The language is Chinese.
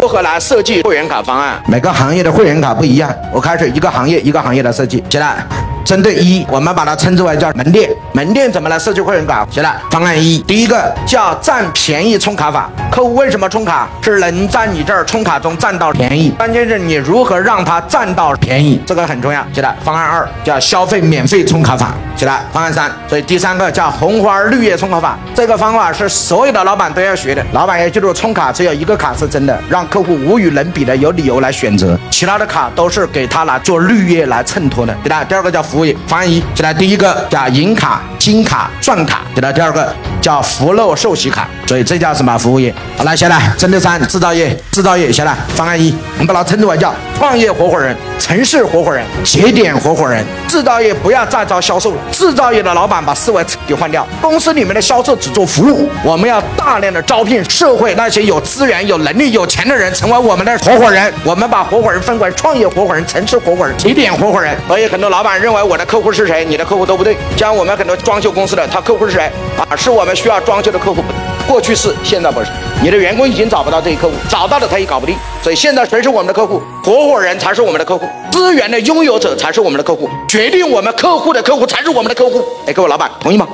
如何来设计会员卡方案？每个行业的会员卡不一样，我开始一个行业一个行业的设计。起来。针对一，我们把它称之为叫门店。门店怎么来设计会员卡？行了，方案一，第一个叫占便宜充卡法。客户为什么充卡？是能在你这儿充卡中占到便宜。关键是你如何让他占到便宜，这个很重要。起来，方案二叫消费免费充卡法。起来，方案三，所以第三个叫红花绿叶充卡法。这个方法是所有的老板都要学的。老板要记住，充卡只有一个卡是真的，让客户无与伦比的有理由来选择，其他的卡都是给他来做绿叶来衬托的。对吧？第二个叫服务。方案一，起来，第一个叫银卡、金卡、钻卡，再来，第二个叫福禄寿喜卡，所以这叫什么服务业？好来，下来，针对三，制造业，制造业，下来，方案一，我们把它称之为叫创业合伙人、城市合伙人、节点合伙人。制造业不要再招销售了，制造业的老板把思维彻底换掉，公司里面的销售只做服务，我们要大量的招聘社会那些有资源、有能力、有钱的人成为我们的合伙人。我们把合伙人分为创业合伙人、城市合伙人、节点合伙人。所以很多老板认为我的客户是谁，你的客户都不对。像我们很多装修公司的，他客户是谁啊？是我们需要装修的客户，过去是，现在不是。你的员工已经找不到这些客户，找到了他也搞不定。所以现在谁是我们的客户？合伙人才是我们的客户，资源的拥有者才是我们的客户，决定我们客户的客户才是我们的客户。哎，各位老板，同意吗？